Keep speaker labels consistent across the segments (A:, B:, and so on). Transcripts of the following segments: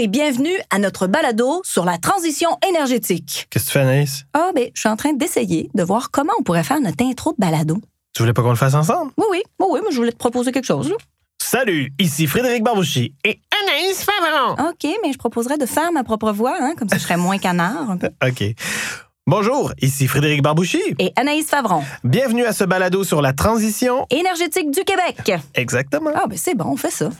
A: et bienvenue à notre balado sur la transition énergétique.
B: Qu'est-ce que tu fais, Anaïs?
A: Ah, ben, je suis en train d'essayer de voir comment on pourrait faire notre intro de balado.
B: Tu voulais pas qu'on le fasse ensemble?
A: Oui, oui, oui, oui, mais je voulais te proposer quelque chose.
B: Salut, ici Frédéric Barbouchi et Anaïs Favron.
A: OK, mais je proposerais de faire ma propre voix, hein, comme ça je serais moins canard. un peu.
B: OK. Bonjour, ici Frédéric Barbouchi.
A: Et Anaïs Favron,
B: Bienvenue à ce balado sur la transition.
A: énergétique du Québec.
B: Exactement.
A: Ah, ben c'est bon, on fait ça.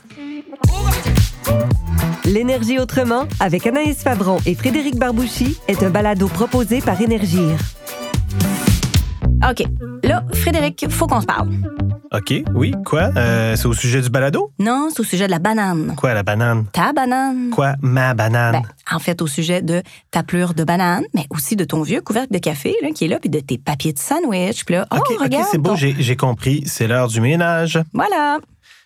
C: L'énergie autrement, avec Anaïs Favron et Frédéric Barbouchi, est un balado proposé par Énergir.
A: OK, là, Frédéric, faut qu'on se parle.
B: OK, oui, quoi? Euh, c'est au sujet du balado?
A: Non, c'est au sujet de la banane.
B: Quoi, la banane?
A: Ta banane.
B: Quoi, ma banane?
A: Ben, en fait, au sujet de ta pleure de banane, mais aussi de ton vieux couvercle de café là, qui est là, puis de tes papiers de sandwich. Puis là, oh,
B: OK, c'est beau,
A: ton-
B: j'ai compris. C'est l'heure du ménage.
A: Voilà.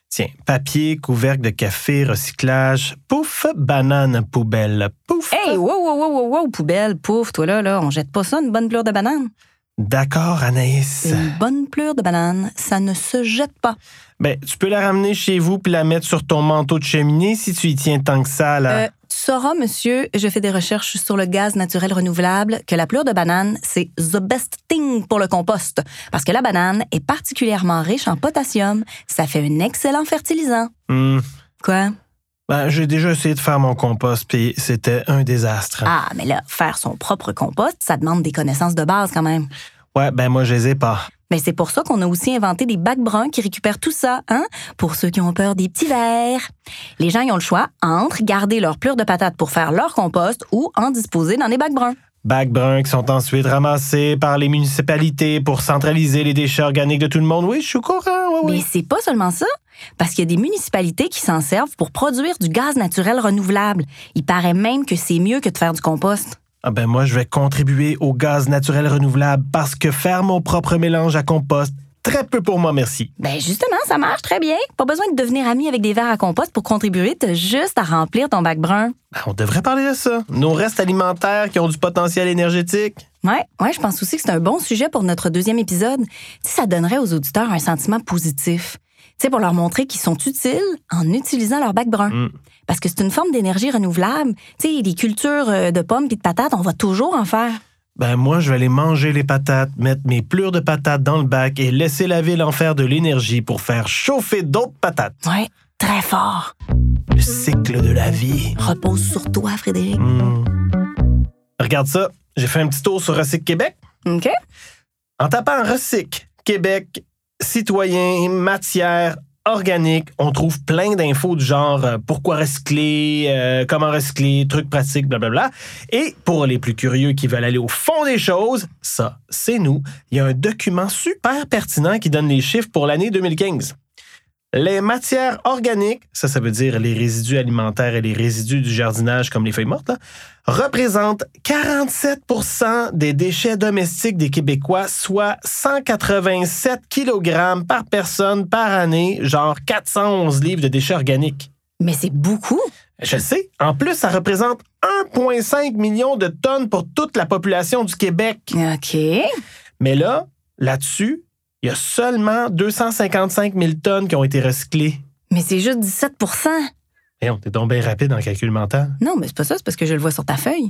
B: Tiens, papier, couvercle de café, recyclage. Pouf, banane, poubelle. Pouf.
A: Hey, wow, wow, wow, wow, wow, poubelle, pouf, toi là, là, on jette pas ça, une bonne pleure de banane?
B: D'accord, Anaïs.
A: Une bonne pleure de banane, ça ne se jette pas.
B: Ben, tu peux la ramener chez vous puis la mettre sur ton manteau de cheminée si tu y tiens tant que ça, là.
A: Euh, tu sauras, monsieur, je fais des recherches sur le gaz naturel renouvelable, que la pleure de banane, c'est the best thing pour le compost. Parce que la banane est particulièrement riche en potassium. Ça fait un excellent fertilisant.
B: Hmm.
A: Quoi?
B: Ben, j'ai déjà essayé de faire mon compost puis c'était un désastre.
A: Ah, mais là, faire son propre compost, ça demande des connaissances de base quand même.
B: Ouais, ben moi, je les ai pas.
A: Mais c'est pour ça qu'on a aussi inventé des bacs bruns qui récupèrent tout ça, hein? Pour ceux qui ont peur des petits vers. Les gens, ils ont le choix entre garder leur plure de patates pour faire leur compost ou en disposer dans des bacs bruns.
B: Bacs bruns qui sont ensuite ramassés par les municipalités pour centraliser les déchets organiques de tout le monde. Oui, je suis au courant, oui,
A: Mais c'est pas seulement ça, parce qu'il y a des municipalités qui s'en servent pour produire du gaz naturel renouvelable. Il paraît même que c'est mieux que de faire du compost.
B: Ah ben moi, je vais contribuer au gaz naturel renouvelable parce que faire mon propre mélange à compost, très peu pour moi, merci.
A: Ben justement, ça marche très bien. Pas besoin de devenir ami avec des verres à compost pour contribuer, t'as juste à remplir ton bac brun.
B: Ben, on devrait parler de ça. Nos restes alimentaires qui ont du potentiel énergétique.
A: Ouais, ouais, je pense aussi que c'est un bon sujet pour notre deuxième épisode. Sais, ça donnerait aux auditeurs un sentiment positif. Sais, pour leur montrer qu'ils sont utiles en utilisant leur bac brun.
B: Mm.
A: Parce que c'est une forme d'énergie renouvelable. Tu sais, les cultures euh, de pommes et de patates, on va toujours en faire.
B: Ben moi, je vais aller manger les patates, mettre mes plures de patates dans le bac et laisser la ville en faire de l'énergie pour faire chauffer d'autres patates.
A: Ouais, très fort.
B: Le cycle de la vie.
A: Repose sur toi, Frédéric.
B: Hmm. Regarde ça, j'ai fait un petit tour sur Recyc Québec.
A: OK?
B: En tapant Recyc Québec, citoyen, matière, organique, on trouve plein d'infos du genre euh, pourquoi recycler, euh, comment recycler, trucs pratiques, blablabla. Et pour les plus curieux qui veulent aller au fond des choses, ça, c'est nous. Il y a un document super pertinent qui donne les chiffres pour l'année 2015. Les matières organiques, ça, ça veut dire les résidus alimentaires et les résidus du jardinage comme les feuilles mortes, là, représentent 47% des déchets domestiques des Québécois, soit 187 kg par personne par année, genre 411 livres de déchets organiques.
A: Mais c'est beaucoup.
B: Je sais. En plus, ça représente 1,5 million de tonnes pour toute la population du Québec.
A: OK.
B: Mais là, là-dessus, il y a seulement 255 000 tonnes qui ont été recyclées.
A: Mais c'est juste 17
B: Et on t'es donc bien rapide en calcul mental.
A: Non, mais c'est pas ça, c'est parce que je le vois sur ta feuille.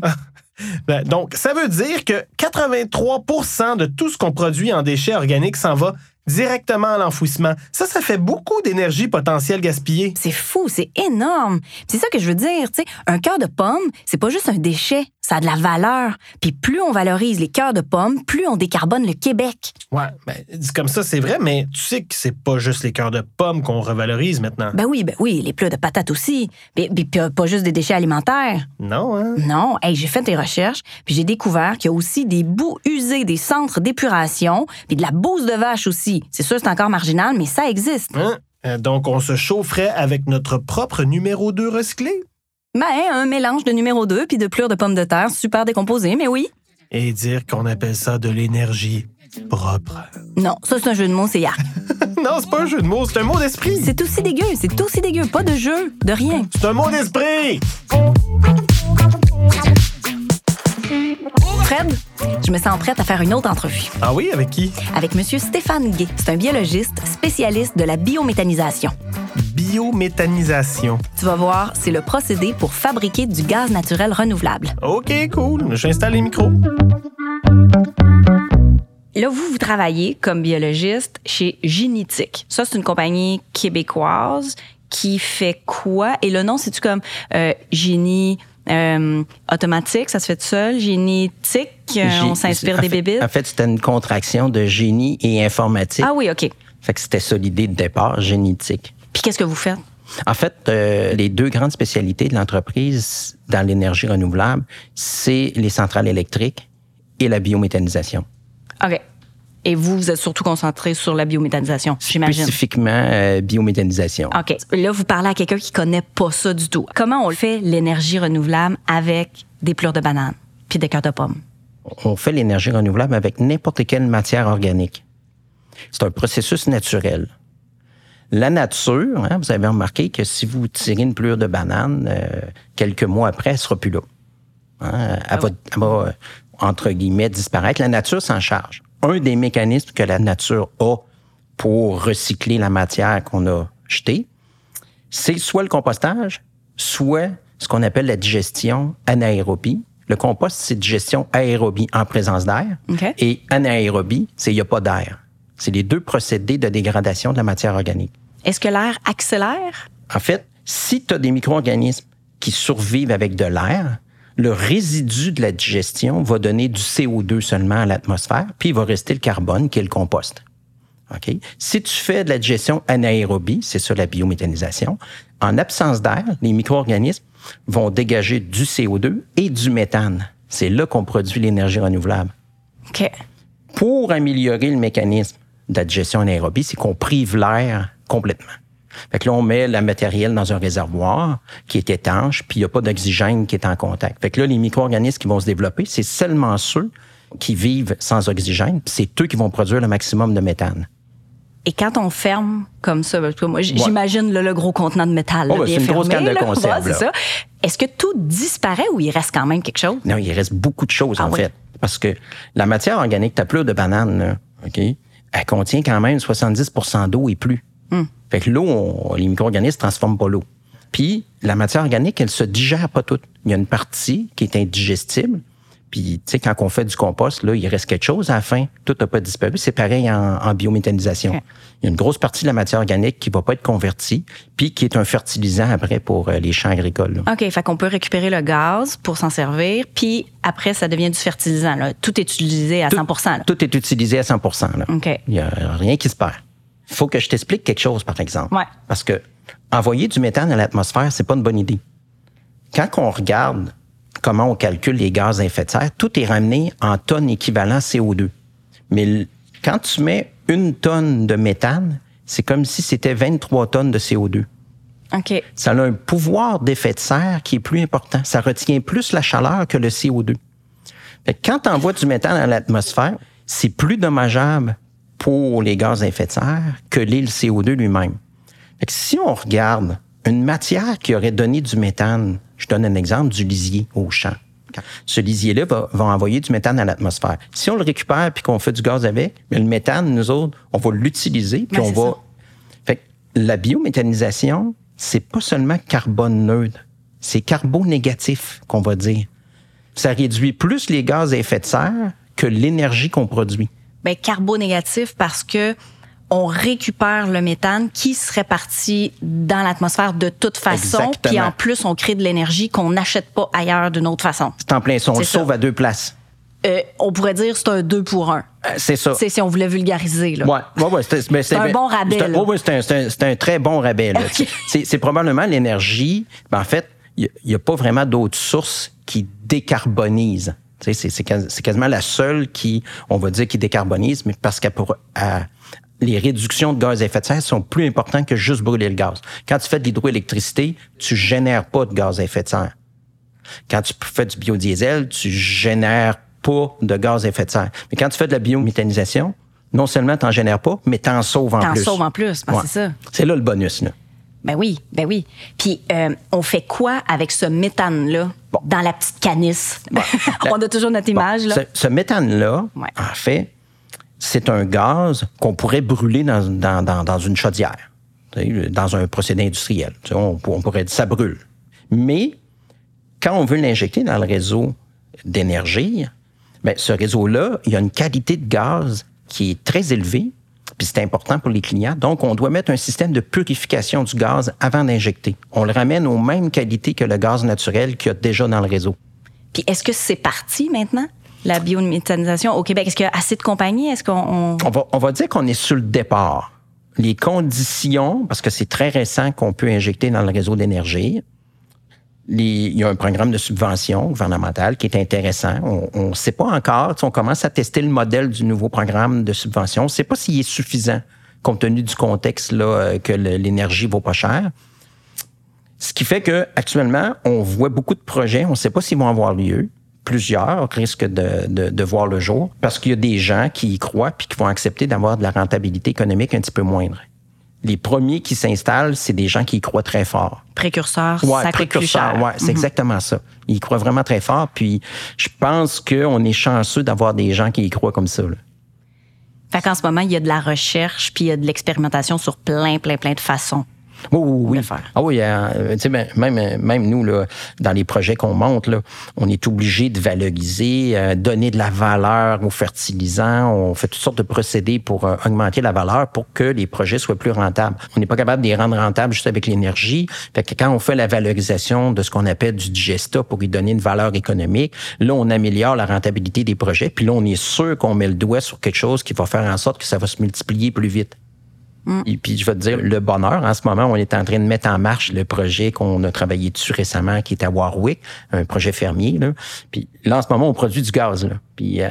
B: Ben, donc, ça veut dire que 83% de tout ce qu'on produit en déchets organiques s'en va directement à l'enfouissement. Ça, ça fait beaucoup d'énergie potentielle gaspillée.
A: C'est fou, c'est énorme. C'est ça que je veux dire, tu sais, un cœur de pomme, c'est pas juste un déchet, ça a de la valeur. Puis plus on valorise les cœurs de pommes, plus on décarbone le Québec.
B: Ouais, ben, dit comme ça, c'est vrai, mais tu sais que c'est pas juste les cœurs de pommes qu'on revalorise maintenant.
A: Ben oui, ben oui, les plats de patates aussi. Puis, puis- puis, euh, pas juste des déchets alimentaires.
B: Non, hein?
A: Non, hey, j'ai fait des recherches, puis j'ai découvert qu'il y a aussi des bouts usés des centres d'épuration, puis de la bouse de vache aussi. C'est sûr, c'est encore marginal, mais ça existe.
B: Hein? Euh, Donc, on se chaufferait avec notre propre numéro 2 recyclé?
A: Ben, un mélange de numéro 2 puis de plures de pommes de terre super décomposées, mais oui.
B: Et dire qu'on appelle ça de l'énergie propre.
A: Non, ça c'est un jeu de mots, c'est yark.
B: non, c'est pas un jeu de mots, c'est un mot d'esprit.
A: C'est aussi dégueu, c'est aussi dégueu, pas de jeu, de rien.
B: C'est un mot d'esprit!
A: Fred, je me sens prête à faire une autre entrevue
B: Ah oui, avec qui?
A: avec Monsieur Stéphane Gay. C'est un biologiste spécialiste de la biométhanisation.
B: biométhanisation.
A: Tu vas voir, c'est le procédé pour fabriquer du gaz naturel renouvelable.
B: OK, cool. J'installe les micros.
A: Là, vous, vous travaillez comme biologiste chez Génétique. Ça, c'est une compagnie québécoise qui fait quoi? Et le nom, c'est-tu comme euh, Génie euh, automatique, ça se fait tout seul? Génétique, euh, on s'inspire des bébites?
D: En fait, c'était une contraction de génie et informatique.
A: Ah oui, OK.
D: Fait que c'était ça l'idée de départ, génétique.
A: Puis qu'est-ce que vous faites?
D: En fait, euh, les deux grandes spécialités de l'entreprise dans l'énergie renouvelable, c'est les centrales électriques et la biométhanisation.
A: OK. Et vous, vous êtes surtout concentré sur la biométhanisation, j'imagine.
D: Spécifiquement euh, biométhanisation.
A: OK. Là, vous parlez à quelqu'un qui connaît pas ça du tout. Comment on le fait, l'énergie renouvelable, avec des plures de banane puis des cœurs de pommes?
D: On fait l'énergie renouvelable avec n'importe quelle matière organique. C'est un processus naturel. La nature, hein, vous avez remarqué que si vous tirez une plure de banane, euh, quelques mois après, elle sera plus là. Hein, elle, va, elle va, euh, entre guillemets, disparaître. La nature s'en charge. Un des mécanismes que la nature a pour recycler la matière qu'on a jetée, c'est soit le compostage, soit ce qu'on appelle la digestion anaérobie. Le compost, c'est digestion aérobie en présence d'air. Et anaérobie, c'est il n'y a pas d'air. C'est les deux procédés de dégradation de la matière organique.
A: Est-ce que l'air accélère?
D: En fait, si tu as des micro-organismes qui survivent avec de l'air, le résidu de la digestion va donner du CO2 seulement à l'atmosphère, puis il va rester le carbone qui est le compost. OK? Si tu fais de la digestion anaérobie, c'est ça la biométhanisation, en absence d'air, les micro-organismes vont dégager du CO2 et du méthane. C'est là qu'on produit l'énergie renouvelable.
A: OK.
D: Pour améliorer le mécanisme de la digestion anaérobie, c'est qu'on prive l'air complètement. Fait que là, on met le matériel dans un réservoir qui est étanche, puis il n'y a pas d'oxygène qui est en contact. Fait que là, les micro-organismes qui vont se développer, c'est seulement ceux qui vivent sans oxygène, puis c'est eux qui vont produire le maximum de méthane.
A: Et quand on ferme comme ça, moi,
D: Ouais.
A: j'imagine le gros contenant de métal.
D: Oh, c'est une grosse canne de conserve.
A: Est-ce que tout disparaît ou il reste quand même quelque chose?
D: Non, il reste beaucoup de choses,
A: Ah
D: en
A: oui.
D: fait. Parce que la matière organique, ta pleure de banane, là, OK, elle contient quand même 70% d'eau et plus. Fait que l'eau, les micro-organismes ne transforment pas l'eau. Puis, la matière organique, elle se digère pas toute. Il y a une partie qui est indigestible. Puis, tu sais, quand on fait du compost, là, il reste quelque chose à la fin. Tout n'a pas disparu. C'est pareil en, en biométhanisation. Il y a une grosse partie de la matière organique qui va pas être convertie, puis qui est un fertilisant après pour euh, les champs agricoles. là.
A: OK, fait qu'on peut récupérer le gaz pour s'en servir, puis après, ça devient du fertilisant. Là. Tout est utilisé à 100 là.
D: Tout est utilisé à 100 là.
A: OK.
D: Il n'y a rien qui se perd. Il faut que je t'explique quelque chose, par exemple.
A: Ouais.
D: Parce que envoyer du méthane à l'atmosphère, c'est pas une bonne idée. Quand on regarde comment on calcule les gaz à effet de serre, tout est ramené en tonnes équivalent CO2. Mais quand tu mets une tonne de méthane, c'est comme si c'était 23 tonnes de CO2.
A: OK.
D: Ça a un pouvoir d'effet de serre qui est plus important. Ça retient plus la chaleur que le CO2. Fait que quand tu envoies du méthane à l'atmosphère, c'est plus dommageable pour les gaz à effet de serre que l'est le CO2 lui-même. Si on regarde une matière qui aurait donné du méthane, je donne un exemple du lisier au champ. Ce lisier-là va, va envoyer du méthane à l'atmosphère. Si on le récupère puis qu'on fait du gaz avec, mais le méthane, nous autres, on va l'utiliser puis on va
A: ça.
D: fait que la biométhanisation, c'est pas seulement carbone neutre, c'est carbonégatif qu'on va dire. Ça réduit plus les gaz à effet de serre que l'énergie qu'on produit.
A: Ben, carbonégatif parce que on récupère le méthane qui serait parti dans l'atmosphère de toute façon,
D: Exactement.
A: puis en plus, on crée de l'énergie qu'on n'achète pas ailleurs d'une autre façon.
D: C'est en plein son, on le
A: ça.
D: sauve à deux places.
A: Euh, on pourrait dire c'est un 2 pour 1.
D: Euh, C'est ça.
A: C'est si on voulait vulgariser. Là.
D: Ouais, ouais, ouais, c'était- mais
A: C'est un bon rabais,
D: c'est un- ouais, un, un- un très bon rabais. c'est probablement l'énergie. ben, en fait, il n'y a, pas vraiment d'autres sources qui décarbonisent. Tu C'est c'est quas- c'est quasiment la seule qui, on va dire, qui décarbonise, mais parce que les réductions de gaz à effet de serre sont plus importantes que juste brûler le gaz. Quand tu fais de l'hydroélectricité, tu génères pas de gaz à effet de serre. Quand tu fais du biodiesel, tu génères pas de gaz à effet de serre. Mais quand tu fais de la biométhanisation, non seulement tu n'en génères pas, mais tu en sauves en plus.
A: sauves en plus, ben, c'est ça.
D: C'est là le bonus. Là.
A: Ben oui, ben oui. Puis euh, on fait quoi avec ce méthane-là
D: Bon.
A: dans la petite canisse? on a toujours notre image,
D: Bon,
A: là.
D: Ce, ce méthane-là,
A: Ouais.
D: en fait, c'est un gaz qu'on pourrait brûler dans, dans, dans, dans une chaudière. dans un procédé industriel. On, on pourrait dire ça brûle. Mais quand on veut l'injecter dans le réseau d'énergie, bien, ce réseau-là, il y a une qualité de gaz qui est très élevée, puis c'est important pour les clients. Donc, on doit mettre un système de purification du gaz avant d'injecter. On le ramène aux mêmes qualités que le gaz naturel qu'il y a déjà dans le réseau.
A: Puis est-ce que c'est parti maintenant? La biométhanisation au Québec, est-ce qu'il y a assez de compagnies? Est-ce qu'on
D: on... va, on va dire qu'on est sur le départ. Les conditions, parce que c'est très récent qu'on peut injecter dans le réseau d'énergie, il y a un programme de subvention gouvernemental qui est intéressant. On ne sait pas encore. On commence à tester le modèle du nouveau programme de subvention. On ne sait pas s'il est suffisant compte tenu du contexte là, euh, que l'énergie vaut pas cher. Ce qui fait que actuellement, on voit beaucoup de projets. On ne sait pas s'ils vont avoir lieu. Plusieurs risquent de, de, de voir le jour parce qu'il y a des gens qui y croient puis qui vont accepter d'avoir de la rentabilité économique un petit peu moindre les premiers qui s'installent, c'est des gens qui y croient très fort.
A: Précurseurs,
D: ouais,
A: ça
D: précurseurs, ouais, c'est mm -hmm. exactement ça. Ils y croient vraiment très fort. Puis je pense qu'on est chanceux d'avoir des gens qui y croient comme ça. Là.
A: Fait qu'en ce moment, il y a de la recherche, puis il y a de l'expérimentation sur plein, plein, plein de façons.
D: Oui, oui, oui. Ah oui, euh, ben, même, même nous, là, dans les projets qu'on monte, là, on est obligé de valoriser, euh, donner de la valeur aux fertilisants. On fait toutes sortes de procédés pour euh, augmenter la valeur pour que les projets soient plus rentables. On n'est pas capable de les rendre rentables juste avec l'énergie. Fait que quand on fait la valorisation de ce qu'on appelle du digesta pour y donner une valeur économique, là, on améliore la rentabilité des projets. Puis là, on est sûr qu'on met le doigt sur quelque chose qui va faire en sorte que ça va se multiplier plus vite. Mm. Et puis, je vais te dire, le bonheur, en ce moment, on est en train de mettre en marche le projet qu'on a travaillé dessus récemment, qui est à Warwick, un projet fermier. Là. Puis là, en ce moment, on produit du gaz. Là. Puis euh,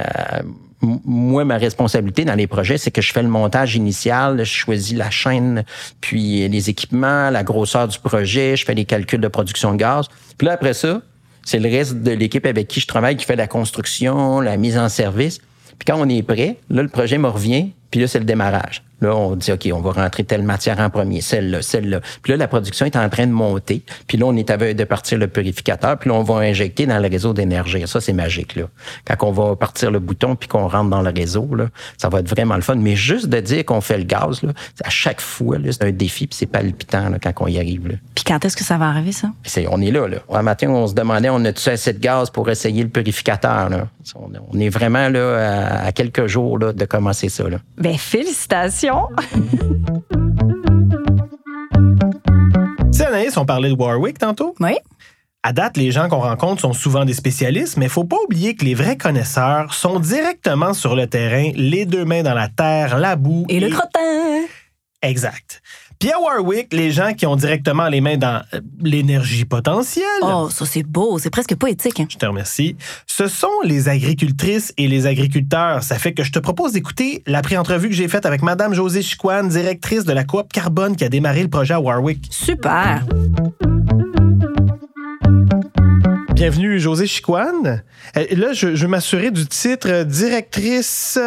D: moi, ma responsabilité dans les projets, c'est que je fais le montage initial, je choisis la chaîne, puis les équipements, la grosseur du projet, je fais les calculs de production de gaz. Puis là, après ça, c'est le reste de l'équipe avec qui je travaille qui fait la construction, la mise en service. Puis quand on est prêt, là, le projet me revient, puis là, c'est le démarrage. Là, on dit, OK, on va rentrer telle matière en premier, celle-là, celle-là. Puis là, la production est en train de monter. Puis là, on est à veille de partir le purificateur. Puis là, on va injecter dans le réseau d'énergie. Ça, c'est magique, là. Quand on va partir le bouton puis qu'on rentre dans le réseau, là, ça va être vraiment le fun. Mais juste de dire qu'on fait le gaz, là, à chaque fois, là, c'est un défi puis c'est palpitant là, quand on y arrive. Là.
A: Puis quand est-ce que ça va arriver, ça?
D: On est là, là. Un matin, on se demandait, on a-tu assez de gaz pour essayer le purificateur, là? On est vraiment là à, quelques jours là, de commencer ça. Là.
A: Bien, félicitations!
B: Tu sais, Anaïs, on parlait de Warwick tantôt?
A: Oui.
B: À date, les gens qu'on rencontre sont souvent des spécialistes, mais il faut pas oublier que les vrais connaisseurs sont directement sur le terrain, les deux mains dans la terre, la boue.
A: Et, et... le crottin!
B: Exact. Puis à Warwick, les gens qui ont directement les mains dans l'énergie potentielle.
A: Oh, ça c'est beau, c'est presque poétique. Hein?
B: Je te remercie. Ce sont les agricultrices et les agriculteurs. Ça fait que je te propose d'écouter la pré-entrevue que j'ai faite avec Madame Josée Chicoine, directrice de la coop Carbone qui a démarré le projet à Warwick.
A: Super.
B: Bienvenue, Josée Chicoine. Là, je, je veux m'assurer du titre directrice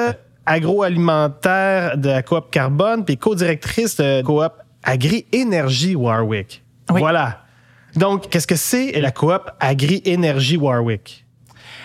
B: agroalimentaire de la coop Carbone, puis co-directrice de coop Agri-Énergie Warwick.
A: Oui.
B: Voilà. Donc, qu'est-ce que c'est la coop Agri-Énergie Warwick?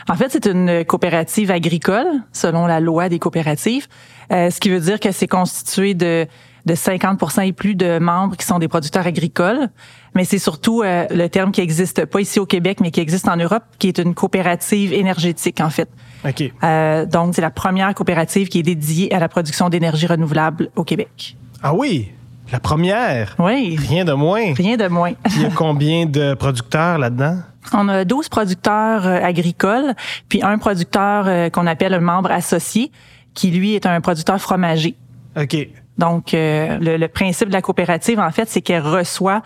E: En fait, c'est une coopérative agricole, selon la loi des coopératives, euh, ce qui veut dire que c'est constitué de de 50 et plus de membres qui sont des producteurs agricoles. Mais c'est surtout euh, le terme qui existe pas ici au Québec, mais qui existe en Europe, qui est une coopérative énergétique, en fait.
B: OK.
E: Euh, donc, c'est la première coopérative qui est dédiée à la production d'énergie renouvelable au Québec.
B: Ah oui? La première?
E: Oui.
B: Rien de moins.
E: Rien de moins.
B: Il y a combien de producteurs là-dedans?
E: On a 12 producteurs euh, agricoles, puis un producteur euh, qu'on appelle un membre associé, qui lui est un producteur fromager.
B: OK.
E: Donc, euh, le, le, principe de la coopérative, en fait, c'est qu'elle reçoit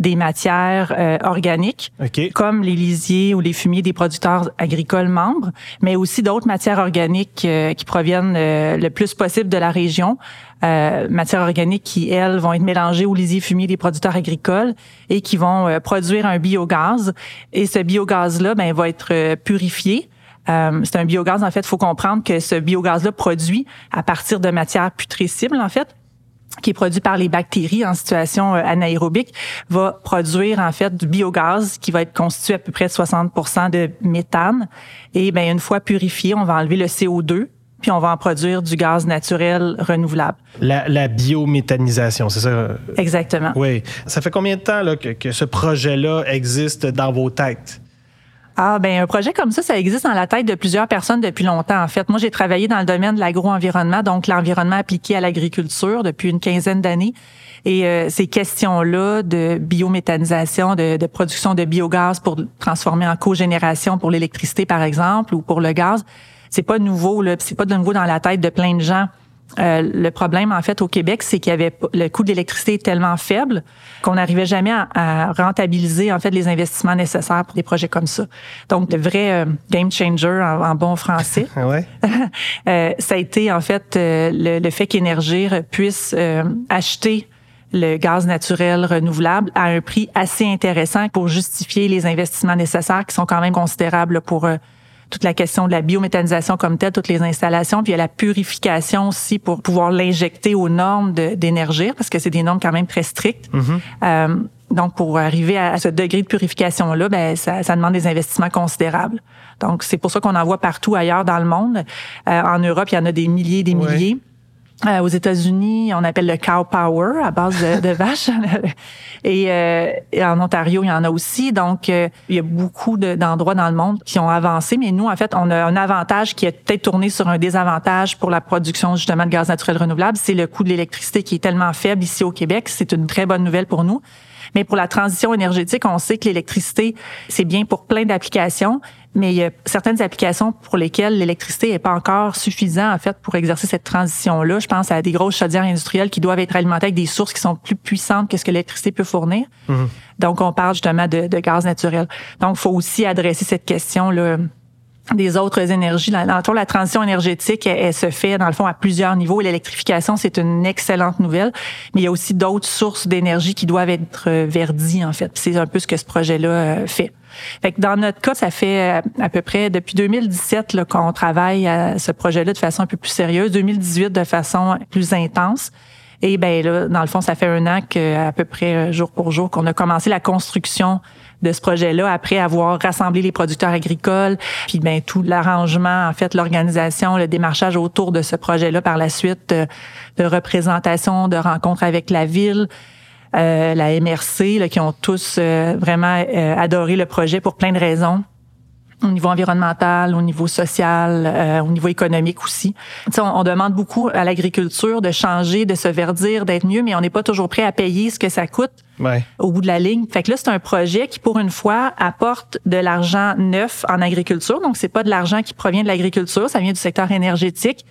E: des matières euh, organiques,
B: okay.
E: comme les lisiers ou les fumiers des producteurs agricoles membres, mais aussi d'autres matières organiques euh, qui proviennent euh, le plus possible de la région, euh, matières organiques qui, elles, vont être mélangées aux lisiers fumiers des producteurs agricoles et qui vont euh, produire un biogaz. Et ce biogaz-là, ben, va être euh, c'est un biogaz, en fait, il faut comprendre que ce biogaz-là produit à partir de matières putrescibles, en fait, qui est produit par les bactéries en situation euh, anaérobique, va produire en fait du biogaz qui va être constitué à peu près de 60% de méthane. Et ben une fois purifié, on va enlever le CO2 puis on va en produire du gaz naturel renouvelable.
B: La, la biométhanisation, c'est ça?
E: Exactement.
B: Oui. Ça fait combien de temps là, que, que ce projet-là existe dans vos têtes?
E: Ah, ben un projet comme ça, ça existe dans la tête de plusieurs personnes depuis longtemps. En fait, moi, j'ai travaillé dans le domaine de l'agro-environnement, donc l'environnement appliqué à l'agriculture depuis une quinzaine d'années. Et euh, ces questions-là de biométhanisation, de, de, production de biogaz pour transformer en cogénération pour l'électricité, par exemple, ou pour le gaz, c'est pas nouveau. Là, c'est pas de nouveau dans la tête de plein de gens. Euh, le problème, en fait, au Québec, c'est qu'il y avait le coût de l'électricité est tellement faible qu'on n'arrivait jamais à, rentabiliser, en fait, les investissements nécessaires pour des projets comme ça. Donc, le vrai euh, game changer en, bon français,
B: ouais.
E: euh, ça a été, en fait, le, le, fait qu'Énergir puisse acheter le gaz naturel renouvelable à un prix assez intéressant pour justifier les investissements nécessaires qui sont quand même considérables pour toute la question de la biométhanisation comme telle, toutes les installations, puis il y a la purification aussi pour pouvoir l'injecter aux normes d'énergie, parce que c'est des normes quand même très strictes.
B: Mm-hmm.
E: euh, donc, pour arriver à ce degré de purification-là, ben, ça, ça, demande des investissements considérables. Donc, c'est pour ça qu'on en voit partout ailleurs dans le monde. Euh, en Europe, il y en a des milliers, des milliers. Euh, aux États-Unis, on appelle le cow power à base de, vaches. et, euh, en Ontario, il y en a aussi. Donc, euh, il y a beaucoup d'endroits dans le monde qui ont avancé. Mais nous, en fait, on a un avantage qui est peut-être tourné sur un désavantage pour la production justement de gaz naturel renouvelable. C'est le coût de l'électricité qui est tellement faible ici au Québec. C'est une très bonne nouvelle pour nous. Mais pour la transition énergétique, on sait que l'électricité, c'est bien pour plein d'applications, mais il y a certaines applications pour lesquelles l'électricité n'est pas encore suffisante en fait pour exercer cette transition-là. Je pense à des grosses chaudières industrielles qui doivent être alimentées avec des sources qui sont plus puissantes que ce que l'électricité peut fournir.
B: Mmh.
E: Donc, on parle justement de, de gaz naturel. Donc, il faut aussi adresser cette question-là des autres énergies. Fond, la transition énergétique, elle, se fait, dans le fond, à plusieurs niveaux. L'électrification, c'est une excellente nouvelle, mais il y a aussi d'autres sources d'énergie qui doivent être euh, verdies, en fait. C'est un peu ce que ce projet-là euh, fait. Fait que dans notre cas, ça fait euh, à peu près depuis 2017 qu'on travaille à ce projet-là de façon un peu plus sérieuse, 2018 de façon plus intense. Et ben là, dans le fond, ça fait un an qu'à peu près jour pour jour qu'on a commencé la construction de ce projet-là après avoir rassemblé les producteurs agricoles, puis ben tout l'arrangement, en fait, l'organisation, le démarchage autour de ce projet-là par la suite, euh, de, représentation, de rencontres avec la ville. Euh, la MRC, là, qui ont tous euh, vraiment euh, adoré le projet pour plein de raisons au niveau environnemental, au niveau social, euh, au niveau économique aussi. On, on, demande beaucoup à l'agriculture de changer, de se verdir, d'être mieux, mais on n'est pas toujours prêt à payer ce que ça coûte
B: ouais.
E: au bout de la ligne. Fait que là, c'est un projet qui, pour une fois, apporte de l'argent neuf en agriculture. Donc, c'est pas de l'argent qui provient de l'agriculture, ça vient du secteur énergétique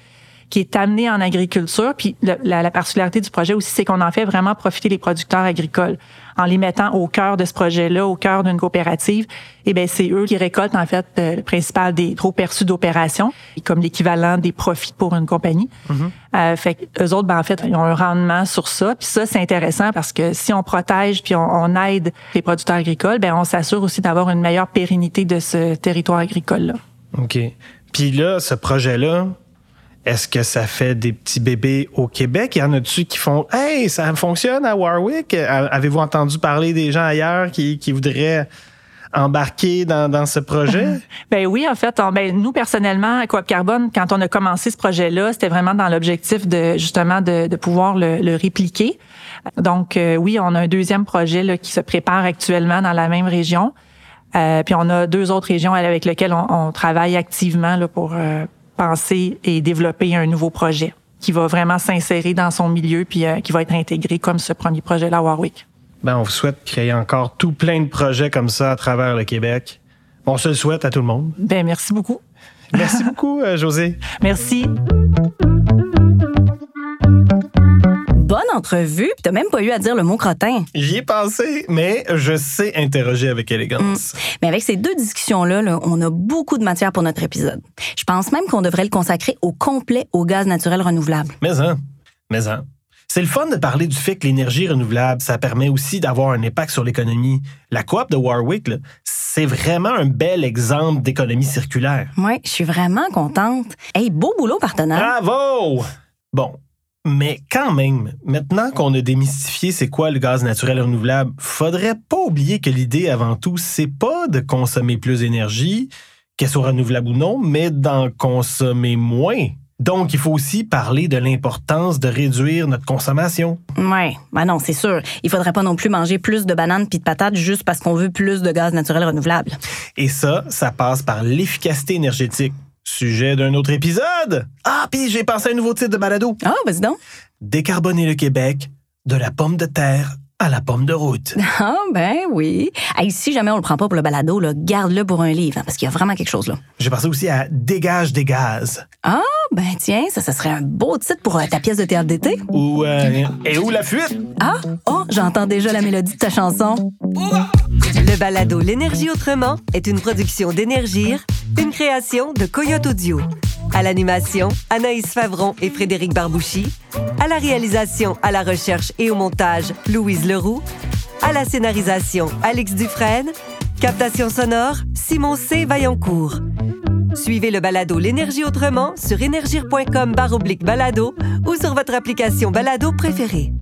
E: qui est amené en agriculture. Puis le, la, la, particularité du projet aussi, c'est qu'on en fait vraiment profiter les producteurs agricoles en les mettant au cœur de ce projet-là, au cœur d'une coopérative. Et ben c'est eux qui récoltent en fait euh, le principal des trop perçus d'opération, comme l'équivalent des profits pour une compagnie.
B: Mm
E: -hmm. euh, fait eux autres, ben en fait, ils ont un rendement sur ça. Puis ça, c'est intéressant parce que si on protège puis on, on aide les producteurs agricoles, ben on s'assure aussi d'avoir une meilleure pérennité de ce territoire agricole-là.
B: OK. Puis là, ce projet-là, est-ce que ça fait des petits bébés au Québec? Il y en a-tu qui font Hey, ça fonctionne à Warwick? Avez-vous entendu parler des gens ailleurs qui, qui voudraient embarquer dans, dans ce projet?
E: ben oui, en fait, ben, nous personnellement, à Coop Carbone, quand on a commencé ce projet-là, c'était vraiment dans l'objectif de justement de, de pouvoir le, le, répliquer. Donc euh, oui, on a un deuxième projet là, qui se prépare actuellement dans la même région. Euh, puis on a deux autres régions avec lesquelles on, on travaille activement là, pour euh, penser et développer un nouveau projet qui va vraiment s'insérer dans son milieu puis euh, qui va être intégré comme ce premier projet-là à Warwick.
B: Ben, on vous souhaite qu'il y ait encore tout plein de projets comme ça à travers le Québec. On se le souhaite à tout le monde.
E: Ben, merci beaucoup.
B: Merci beaucoup, euh, José.
E: Merci.
A: Bonne entrevue, puis t'as même pas eu à dire le mot crottin.
B: J'y ai pensé, mais je sais interroger avec élégance.
A: Mm. Mais avec ces deux discussions-là, là, on a beaucoup de matière pour notre épisode. Je pense même qu'on devrait le consacrer au complet au gaz naturel renouvelable.
B: Mais hein, mais hein. C'est le fun de parler du fait que l'énergie renouvelable, ça permet aussi d'avoir un impact sur l'économie. La coop de Warwick, c'est vraiment un bel exemple d'économie circulaire.
A: Oui, je suis vraiment contente. Hey, beau boulot, partenaire.
B: Bravo! Bon, mais quand même, maintenant qu'on a démystifié c'est quoi le gaz naturel renouvelable, faudrait pas oublier que l'idée avant tout, c'est pas de consommer plus d'énergie, qu'elle soit renouvelable ou non, mais d'en consommer moins. Donc, il faut aussi parler de l'importance de réduire notre consommation.
A: Ouais, ben non, c'est sûr. Il faudrait pas non plus manger plus de bananes puis de patates juste parce qu'on veut plus de gaz naturel renouvelable.
B: Et ça, ça passe par l'efficacité énergétique. Sujet d'un autre épisode. Ah, puis j'ai pensé à un nouveau titre de balado.
A: Ah, vas-y donc.
B: Décarboner le Québec de la pomme de terre à la pomme de route.
A: Ah, ben oui. Hey, si jamais on le prend pas pour le balado, garde-le pour un livre, hein, parce qu'il y a vraiment quelque chose là.
B: J'ai pensé aussi à Dégage des gaz.
A: Ah, ben tiens, ça, ça serait un beau titre pour euh, ta pièce de théâtre d'été.
B: Ou euh, Et où la fuite?
A: Ah, oh, j'entends déjà la mélodie de ta chanson.
C: Le balado L'énergie autrement est une production d'Énergir, une création de Coyote Audio. À l'animation, Anaïs Favron et Frédéric Barbouchi. À la réalisation, à la recherche et au montage, Louise Leroux. À la scénarisation, Alex Dufresne. Captation sonore, Simon C. Vaillancourt. Suivez le balado L'énergie autrement sur énergir.com balado ou sur votre application balado préférée.